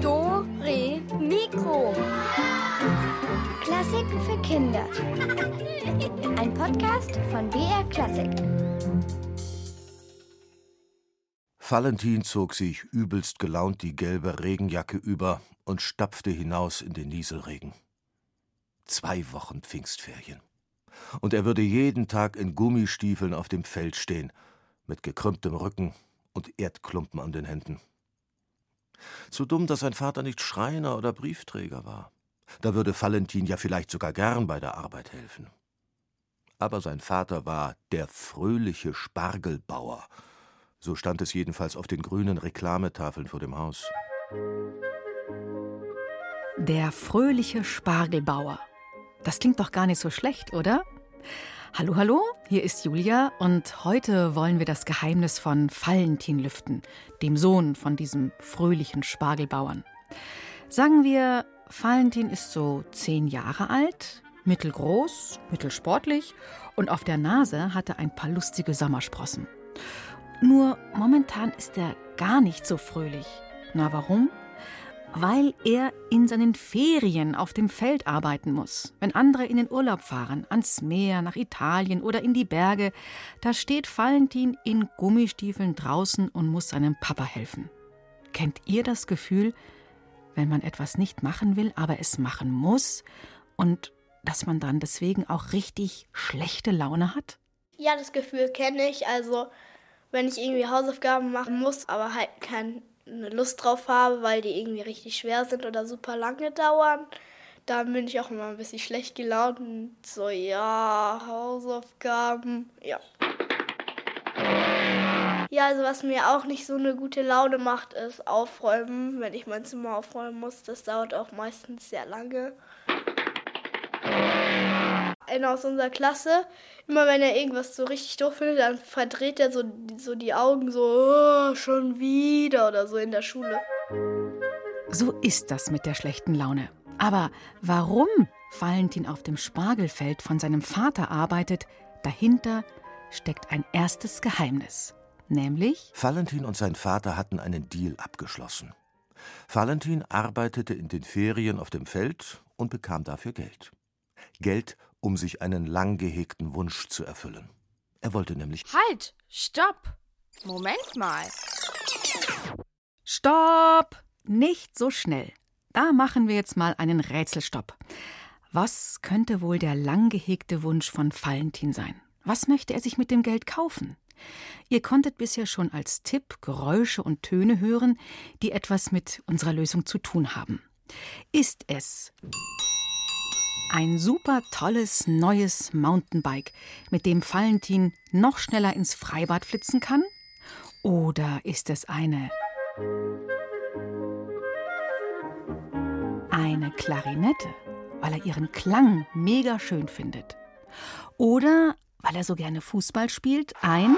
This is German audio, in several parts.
Do, Re, Mikro. Klassiken für Kinder. Ein Podcast von BR Klassik. Valentin zog sich übelst gelaunt die gelbe Regenjacke über und stapfte hinaus in den Nieselregen. Zwei Wochen Pfingstferien. Und er würde jeden Tag in Gummistiefeln auf dem Feld stehen, mit gekrümmtem Rücken und Erdklumpen an den Händen. So dumm, dass sein Vater nicht Schreiner oder Briefträger war. Da würde Valentin ja vielleicht sogar gern bei der Arbeit helfen. Aber sein Vater war der fröhliche Spargelbauer. So stand es jedenfalls auf den grünen Reklametafeln vor dem Haus. Der fröhliche Spargelbauer. Das klingt doch gar nicht so schlecht, oder? Hallo, hallo, hier ist Julia und heute wollen wir das Geheimnis von Valentin lüften, dem Sohn von diesem fröhlichen Spargelbauern. Sagen wir, Valentin ist so zehn Jahre alt, mittelgroß, mittelsportlich und auf der Nase hat er ein paar lustige Sommersprossen. Nur momentan ist er gar nicht so fröhlich. Na warum? Weil er in seinen Ferien auf dem Feld arbeiten muss. Wenn andere in den Urlaub fahren, ans Meer, nach Italien oder in die Berge, da steht Valentin in Gummistiefeln draußen und muss seinem Papa helfen. Kennt ihr das Gefühl, wenn man etwas nicht machen will, aber es machen muss und dass man dann deswegen auch richtig schlechte Laune hat? Ja, das Gefühl kenne ich. Also, wenn ich irgendwie Hausaufgaben machen muss, aber halt keine Lust drauf habe, weil die irgendwie richtig schwer sind oder super lange dauern, dann bin ich auch immer ein bisschen schlecht gelaunt und so, ja, Hausaufgaben, ja. Ja, also was mir auch nicht so eine gute Laune macht, ist aufräumen. Wenn ich mein Zimmer aufräumen muss, das dauert auch meistens sehr lange. Einer aus unserer Klasse, immer wenn er irgendwas so richtig doof findet, dann verdreht er so, so die Augen so, oh, schon wieder oder so in der Schule. So ist das mit der schlechten Laune. Aber warum Valentin auf dem Spargelfeld von seinem Vater arbeitet, dahinter steckt ein erstes Geheimnis. Nämlich? Valentin und sein Vater hatten einen Deal abgeschlossen. Valentin arbeitete in den Ferien auf dem Feld und bekam dafür Geld. Geld, um sich einen lang gehegten Wunsch zu erfüllen. Er wollte nämlich. Halt! Stopp! Moment mal. Stopp! Nicht so schnell. Da machen wir jetzt mal einen Rätselstopp. Was könnte wohl der lang gehegte Wunsch von Valentin sein? Was möchte er sich mit dem Geld kaufen? Ihr konntet bisher schon als Tipp Geräusche und Töne hören, die etwas mit unserer Lösung zu tun haben. Ist es ein super tolles neues Mountainbike, mit dem Valentin noch schneller ins Freibad flitzen kann? Oder ist es eine eine Klarinette, weil er ihren Klang mega schön findet? Oder weil er so gerne Fußball spielt, ein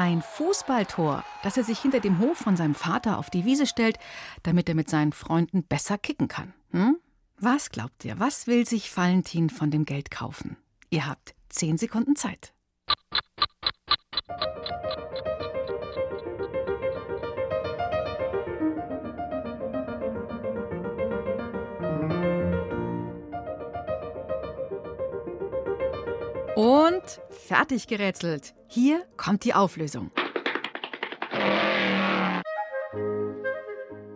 ein Fußballtor, das er sich hinter dem Hof von seinem Vater auf die Wiese stellt, damit er mit seinen Freunden besser kicken kann. Hm? Was glaubt ihr, was will sich Valentin von dem Geld kaufen? Ihr habt zehn Sekunden Zeit. Fertig gerätselt. Hier kommt die Auflösung.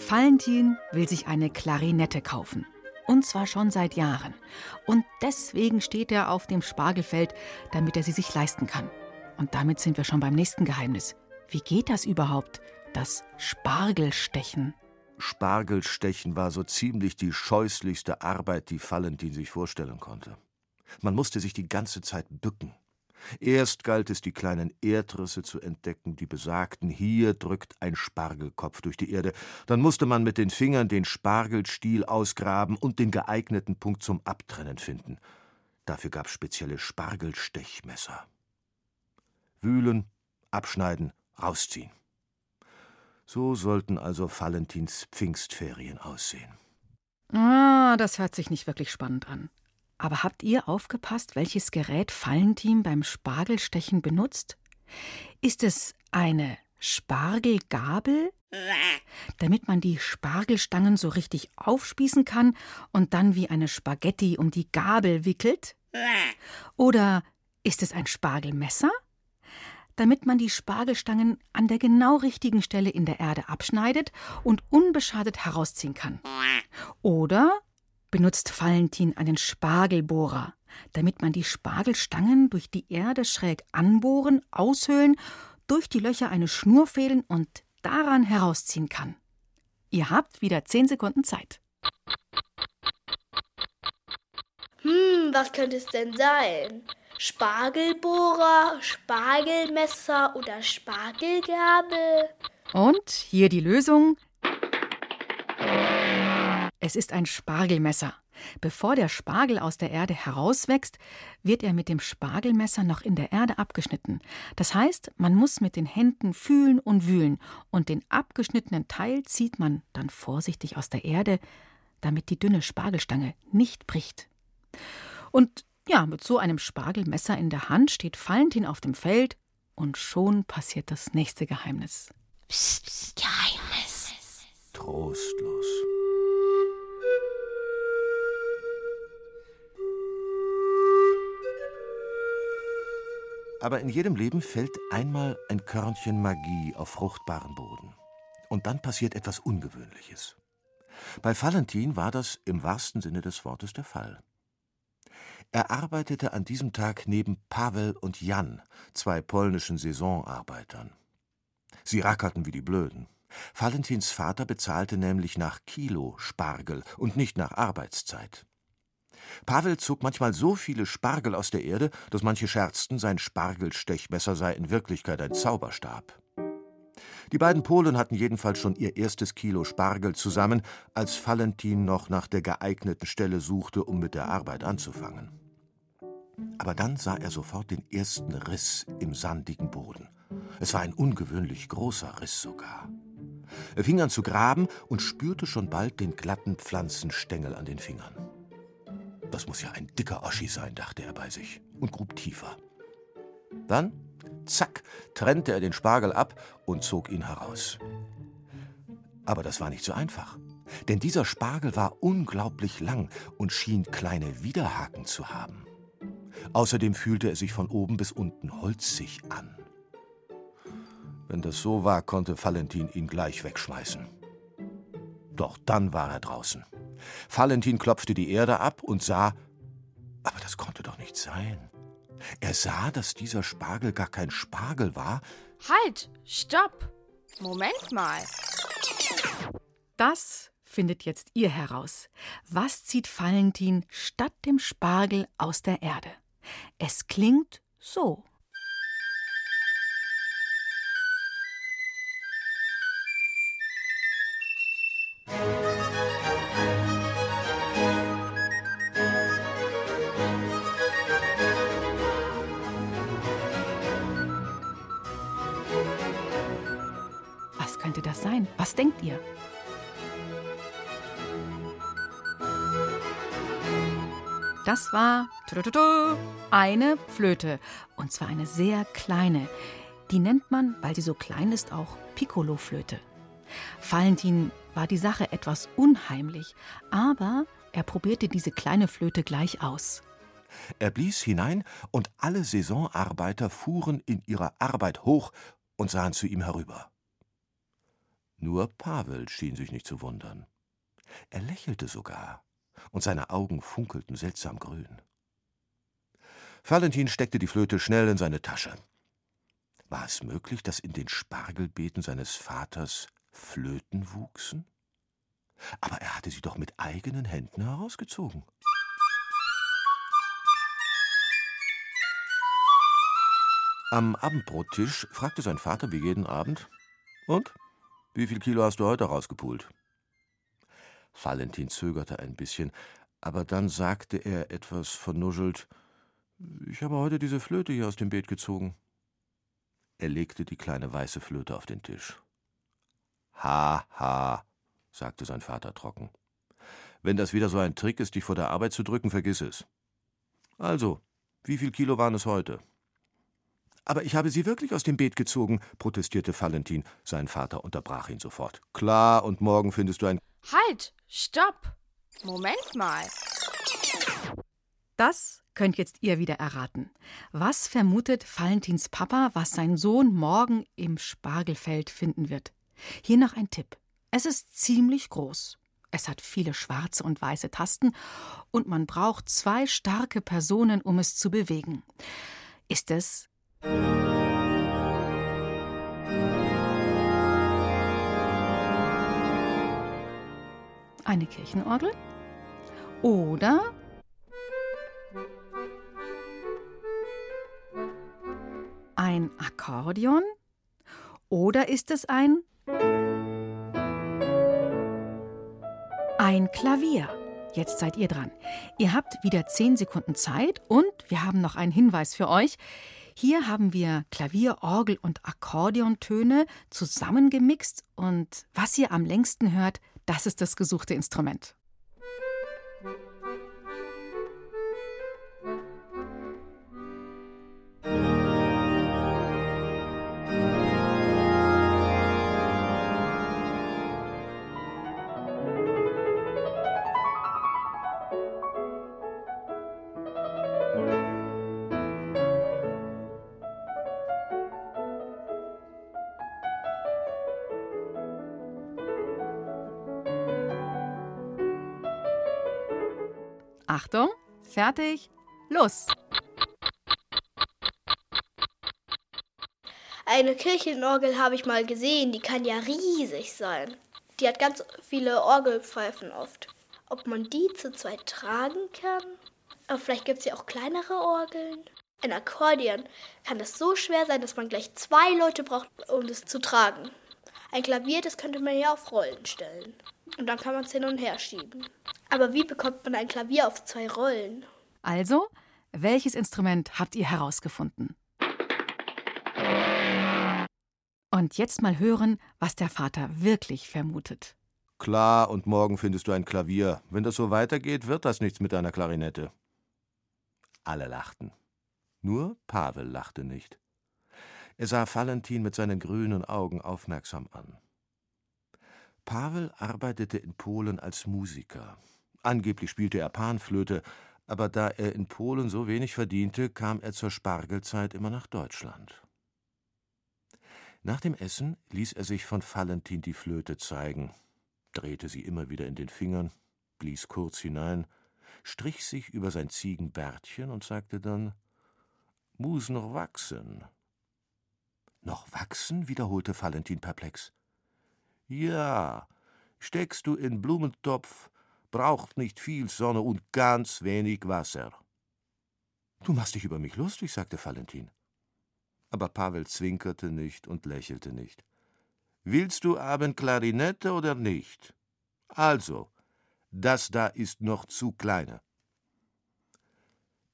Valentin will sich eine Klarinette kaufen. Und zwar schon seit Jahren. Und deswegen steht er auf dem Spargelfeld, damit er sie sich leisten kann. Und damit sind wir schon beim nächsten Geheimnis. Wie geht das überhaupt? Das Spargelstechen. Spargelstechen war so ziemlich die scheußlichste Arbeit, die Valentin sich vorstellen konnte. Man musste sich die ganze Zeit bücken. Erst galt es, die kleinen Erdrisse zu entdecken, die besagten, hier drückt ein Spargelkopf durch die Erde. Dann musste man mit den Fingern den Spargelstiel ausgraben und den geeigneten Punkt zum Abtrennen finden. Dafür gab's spezielle Spargelstechmesser. Wühlen, abschneiden, rausziehen. So sollten also Valentins Pfingstferien aussehen. Ah, das hört sich nicht wirklich spannend an. Aber habt ihr aufgepasst, welches Gerät Fallenteam beim Spargelstechen benutzt? Ist es eine Spargelgabel? Damit man die Spargelstangen so richtig aufspießen kann und dann wie eine Spaghetti um die Gabel wickelt? Oder ist es ein Spargelmesser? Damit man die Spargelstangen an der genau richtigen Stelle in der Erde abschneidet und unbeschadet herausziehen kann. Oder benutzt Valentin einen Spargelbohrer, damit man die Spargelstangen durch die Erde schräg anbohren, aushöhlen, durch die Löcher eine Schnur fädeln und daran herausziehen kann. Ihr habt wieder zehn Sekunden Zeit. Hm, was könnte es denn sein? Spargelbohrer, Spargelmesser oder Spargelgabel? Und hier die Lösung. Es ist ein Spargelmesser. Bevor der Spargel aus der Erde herauswächst, wird er mit dem Spargelmesser noch in der Erde abgeschnitten. Das heißt, man muss mit den Händen fühlen und wühlen, und den abgeschnittenen Teil zieht man dann vorsichtig aus der Erde, damit die dünne Spargelstange nicht bricht. Und ja, mit so einem Spargelmesser in der Hand steht Valentin auf dem Feld, und schon passiert das nächste Geheimnis. Psst, psst, Geheimnis. Trostlos. Aber in jedem Leben fällt einmal ein Körnchen Magie auf fruchtbaren Boden. Und dann passiert etwas Ungewöhnliches. Bei Valentin war das im wahrsten Sinne des Wortes der Fall. Er arbeitete an diesem Tag neben Pavel und Jan, zwei polnischen Saisonarbeitern. Sie rackerten wie die Blöden. Valentins Vater bezahlte nämlich nach Kilo Spargel und nicht nach Arbeitszeit. Pavel zog manchmal so viele Spargel aus der Erde, dass manche scherzten, sein Spargelstechmesser sei in Wirklichkeit ein Zauberstab. Die beiden Polen hatten jedenfalls schon ihr erstes Kilo Spargel zusammen, als Valentin noch nach der geeigneten Stelle suchte, um mit der Arbeit anzufangen. Aber dann sah er sofort den ersten Riss im sandigen Boden. Es war ein ungewöhnlich großer Riss sogar. Er fing an zu graben und spürte schon bald den glatten Pflanzenstängel an den Fingern. Das muss ja ein dicker Oschi sein, dachte er bei sich und grub tiefer. Dann, zack, trennte er den Spargel ab und zog ihn heraus. Aber das war nicht so einfach, denn dieser Spargel war unglaublich lang und schien kleine Widerhaken zu haben. Außerdem fühlte er sich von oben bis unten holzig an. Wenn das so war, konnte Valentin ihn gleich wegschmeißen. Doch dann war er draußen. Valentin klopfte die Erde ab und sah, aber das konnte doch nicht sein. Er sah, dass dieser Spargel gar kein Spargel war. Halt, stopp. Moment mal. Das findet jetzt ihr heraus. Was zieht Valentin statt dem Spargel aus der Erde? Es klingt so. Sein? Was denkt ihr? Das war eine Flöte. Und zwar eine sehr kleine. Die nennt man, weil sie so klein ist, auch Piccolo-Flöte. Valentin war die Sache etwas unheimlich, aber er probierte diese kleine Flöte gleich aus. Er blies hinein, und alle Saisonarbeiter fuhren in ihrer Arbeit hoch und sahen zu ihm herüber. Nur Pavel schien sich nicht zu wundern. Er lächelte sogar, und seine Augen funkelten seltsam grün. Valentin steckte die Flöte schnell in seine Tasche. War es möglich, dass in den Spargelbeeten seines Vaters Flöten wuchsen? Aber er hatte sie doch mit eigenen Händen herausgezogen. Am Abendbrottisch fragte sein Vater wie jeden Abend: Und? Wie viel Kilo hast du heute rausgepult? Valentin zögerte ein bisschen, aber dann sagte er etwas vernuschelt: Ich habe heute diese Flöte hier aus dem Beet gezogen. Er legte die kleine weiße Flöte auf den Tisch. Ha, ha, sagte sein Vater trocken. Wenn das wieder so ein Trick ist, dich vor der Arbeit zu drücken, vergiss es. Also, wie viel Kilo waren es heute? Aber ich habe sie wirklich aus dem Beet gezogen, protestierte Valentin. Sein Vater unterbrach ihn sofort. Klar, und morgen findest du ein. Halt! Stopp! Moment mal. Das könnt jetzt ihr wieder erraten. Was vermutet Valentins Papa, was sein Sohn morgen im Spargelfeld finden wird? Hier noch ein Tipp. Es ist ziemlich groß. Es hat viele schwarze und weiße Tasten und man braucht zwei starke Personen, um es zu bewegen. Ist es eine Kirchenorgel? Oder ein Akkordeon? Oder ist es ein ein Klavier? Jetzt seid ihr dran. Ihr habt wieder zehn Sekunden Zeit und wir haben noch einen Hinweis für euch. Hier haben wir Klavier, Orgel und Akkordeontöne zusammengemixt und was ihr am längsten hört, das ist das gesuchte Instrument. Achtung, fertig, los! Eine Kirchenorgel habe ich mal gesehen, die kann ja riesig sein. Die hat ganz viele Orgelpfeifen oft. Ob man die zu zweit tragen kann? Aber vielleicht gibt es ja auch kleinere Orgeln. Ein Akkordeon kann es so schwer sein, dass man gleich zwei Leute braucht, um es zu tragen. Ein Klavier, das könnte man ja auf Rollen stellen. Und dann kann man es hin und her schieben. Aber wie bekommt man ein Klavier auf zwei Rollen? Also, welches Instrument habt ihr herausgefunden? Und jetzt mal hören, was der Vater wirklich vermutet. Klar, und morgen findest du ein Klavier. Wenn das so weitergeht, wird das nichts mit deiner Klarinette. Alle lachten. Nur Pavel lachte nicht. Er sah Valentin mit seinen grünen Augen aufmerksam an. Pavel arbeitete in Polen als Musiker. Angeblich spielte er Panflöte, aber da er in Polen so wenig verdiente, kam er zur Spargelzeit immer nach Deutschland. Nach dem Essen ließ er sich von Valentin die Flöte zeigen, drehte sie immer wieder in den Fingern, blies kurz hinein, strich sich über sein Ziegenbärtchen und sagte dann Muss noch wachsen. Noch wachsen? wiederholte Valentin perplex. Ja, steckst du in Blumentopf, braucht nicht viel Sonne und ganz wenig Wasser. Du machst dich über mich lustig, sagte Valentin. Aber Pavel zwinkerte nicht und lächelte nicht. Willst du Abend Klarinette oder nicht? Also, das da ist noch zu kleine.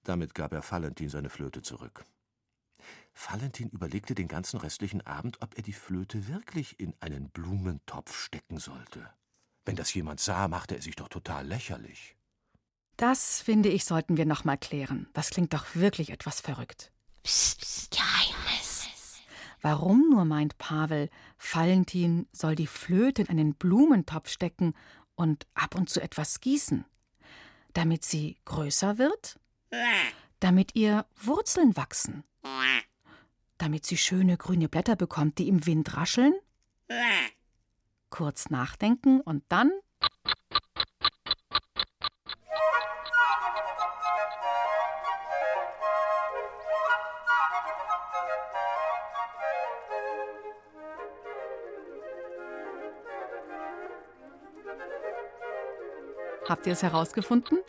Damit gab er Valentin seine Flöte zurück. Valentin überlegte den ganzen restlichen Abend, ob er die Flöte wirklich in einen Blumentopf stecken sollte. Wenn das jemand sah, machte er sich doch total lächerlich. Das, finde ich, sollten wir noch mal klären. Das klingt doch wirklich etwas verrückt. Psst, psst, Geheimnis. Warum nur meint Pavel, Valentin soll die Flöte in einen Blumentopf stecken und ab und zu etwas gießen? Damit sie größer wird? Damit ihr Wurzeln wachsen? Damit sie schöne grüne Blätter bekommt, die im Wind rascheln? Kurz nachdenken und dann. Habt ihr es herausgefunden?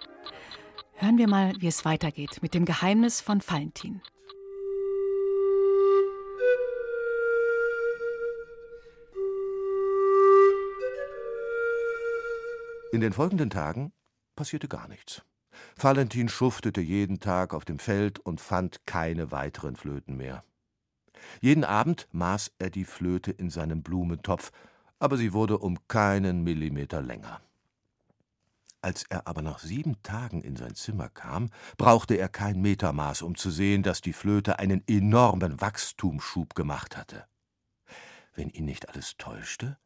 Hören wir mal, wie es weitergeht mit dem Geheimnis von Valentin. In den folgenden Tagen passierte gar nichts. Valentin schuftete jeden Tag auf dem Feld und fand keine weiteren Flöten mehr. Jeden Abend maß er die Flöte in seinem Blumentopf, aber sie wurde um keinen Millimeter länger. Als er aber nach sieben Tagen in sein Zimmer kam, brauchte er kein Metermaß, um zu sehen, dass die Flöte einen enormen Wachstumsschub gemacht hatte. Wenn ihn nicht alles täuschte,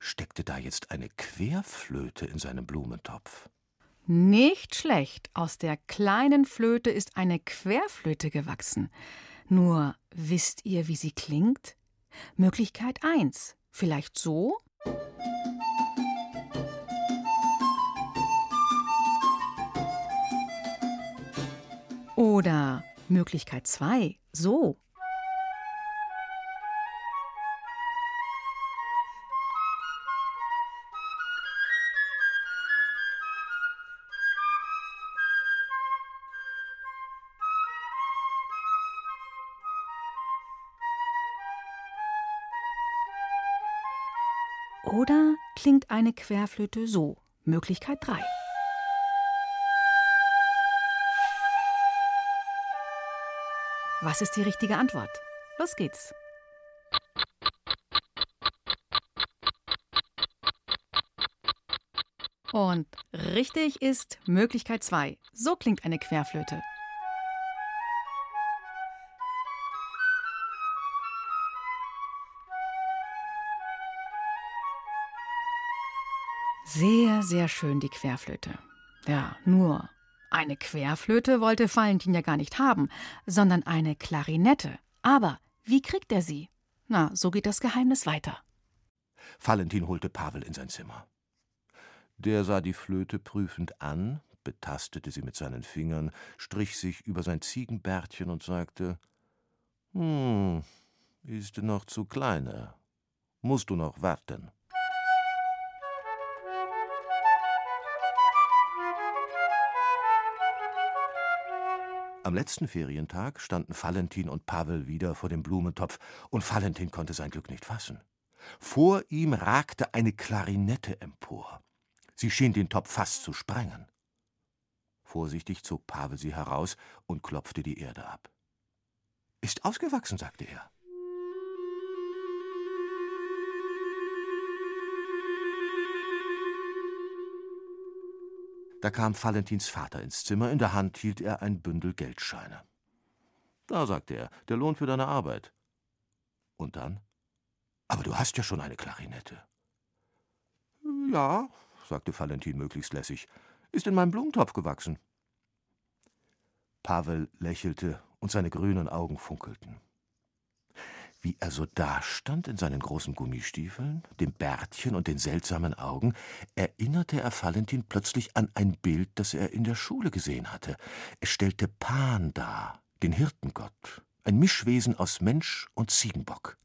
steckte da jetzt eine Querflöte in seinem Blumentopf. Nicht schlecht. Aus der kleinen Flöte ist eine Querflöte gewachsen. Nur wisst ihr, wie sie klingt? Möglichkeit 1. Vielleicht so? Oder Möglichkeit 2. So. Klingt eine Querflöte so? Möglichkeit 3. Was ist die richtige Antwort? Los geht's. Und richtig ist Möglichkeit 2. So klingt eine Querflöte. Sehr, sehr schön die Querflöte. Ja, nur eine Querflöte wollte Valentin ja gar nicht haben, sondern eine Klarinette. Aber wie kriegt er sie? Na, so geht das Geheimnis weiter. Valentin holte Pavel in sein Zimmer. Der sah die Flöte prüfend an, betastete sie mit seinen Fingern, strich sich über sein Ziegenbärtchen und sagte: Hm, ist noch zu kleine. Musst du noch warten. Am letzten Ferientag standen Valentin und Pavel wieder vor dem Blumentopf, und Valentin konnte sein Glück nicht fassen. Vor ihm ragte eine Klarinette empor. Sie schien den Topf fast zu sprengen. Vorsichtig zog Pavel sie heraus und klopfte die Erde ab. Ist ausgewachsen, sagte er. Da kam Valentins Vater ins Zimmer, in der Hand hielt er ein Bündel Geldscheine. Da, sagte er, der Lohn für deine Arbeit. Und dann? Aber du hast ja schon eine Klarinette. Ja, sagte Valentin möglichst lässig, ist in meinem Blumentopf gewachsen. Pavel lächelte und seine grünen Augen funkelten. Wie er so dastand in seinen großen Gummistiefeln, dem Bärtchen und den seltsamen Augen, erinnerte er Valentin plötzlich an ein Bild, das er in der Schule gesehen hatte. Es stellte Pan dar, den Hirtengott, ein Mischwesen aus Mensch und Ziegenbock.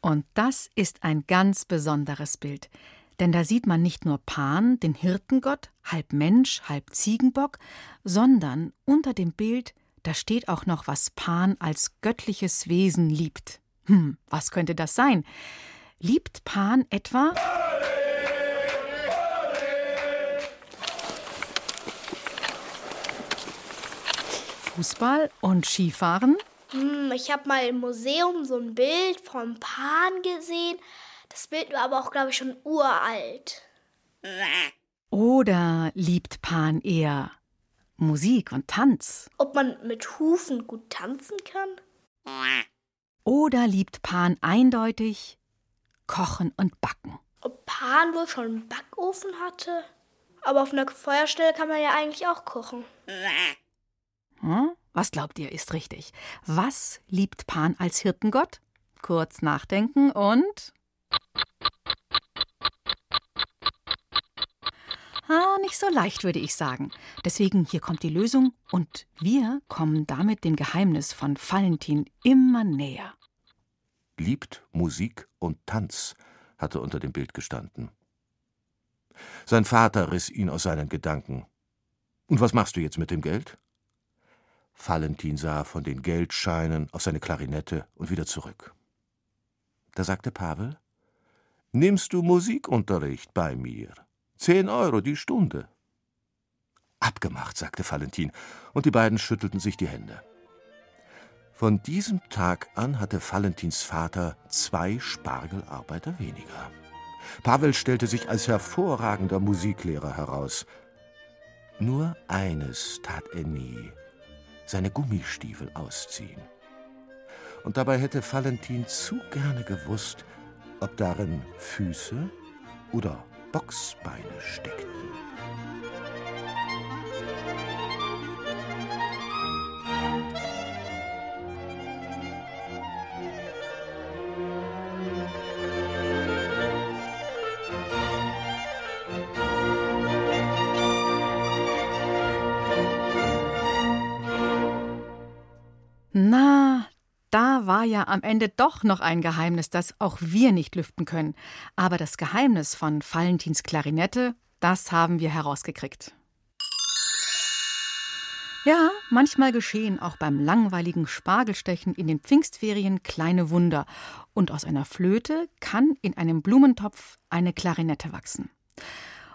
Und das ist ein ganz besonderes Bild. Denn da sieht man nicht nur Pan, den Hirtengott, halb Mensch, halb Ziegenbock, sondern unter dem Bild da steht auch noch, was Pan als göttliches Wesen liebt. Hm, was könnte das sein? Liebt Pan etwa Fußball und Skifahren? Hm, ich habe mal im Museum so ein Bild vom Pan gesehen. Das Bild war aber auch, glaube ich, schon uralt. Oder liebt Pan eher Musik und Tanz? Ob man mit Hufen gut tanzen kann? Oder liebt Pan eindeutig Kochen und Backen? Ob Pan wohl schon einen Backofen hatte? Aber auf einer Feuerstelle kann man ja eigentlich auch kochen. Hm? Was glaubt ihr ist richtig? Was liebt Pan als Hirtengott? Kurz nachdenken und. Ah, nicht so leicht, würde ich sagen. Deswegen hier kommt die Lösung und wir kommen damit dem Geheimnis von Valentin immer näher. Liebt Musik und Tanz, hatte unter dem Bild gestanden. Sein Vater riss ihn aus seinen Gedanken. Und was machst du jetzt mit dem Geld? Valentin sah von den Geldscheinen auf seine Klarinette und wieder zurück. Da sagte Pavel: Nimmst du Musikunterricht bei mir? Zehn Euro die Stunde. Abgemacht, sagte Valentin, und die beiden schüttelten sich die Hände. Von diesem Tag an hatte Valentins Vater zwei Spargelarbeiter weniger. Pavel stellte sich als hervorragender Musiklehrer heraus. Nur eines tat er nie: seine Gummistiefel ausziehen. Und dabei hätte Valentin zu gerne gewusst, ob darin Füße oder Boxbeine steckten. Ja am Ende doch noch ein Geheimnis, das auch wir nicht lüften können. Aber das Geheimnis von Valentins Klarinette, das haben wir herausgekriegt. Ja, manchmal geschehen auch beim langweiligen Spargelstechen in den Pfingstferien kleine Wunder. Und aus einer Flöte kann in einem Blumentopf eine Klarinette wachsen.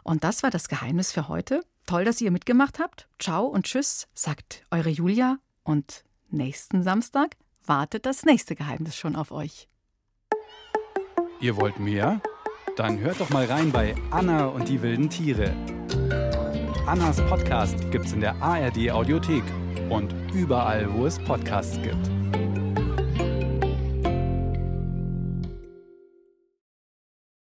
Und das war das Geheimnis für heute. Toll, dass ihr mitgemacht habt. Ciao und tschüss, sagt eure Julia und nächsten Samstag wartet das nächste Geheimnis schon auf euch. Ihr wollt mehr? Dann hört doch mal rein bei Anna und die wilden Tiere. Annas Podcast gibt's in der ARD Audiothek und überall, wo es Podcasts gibt.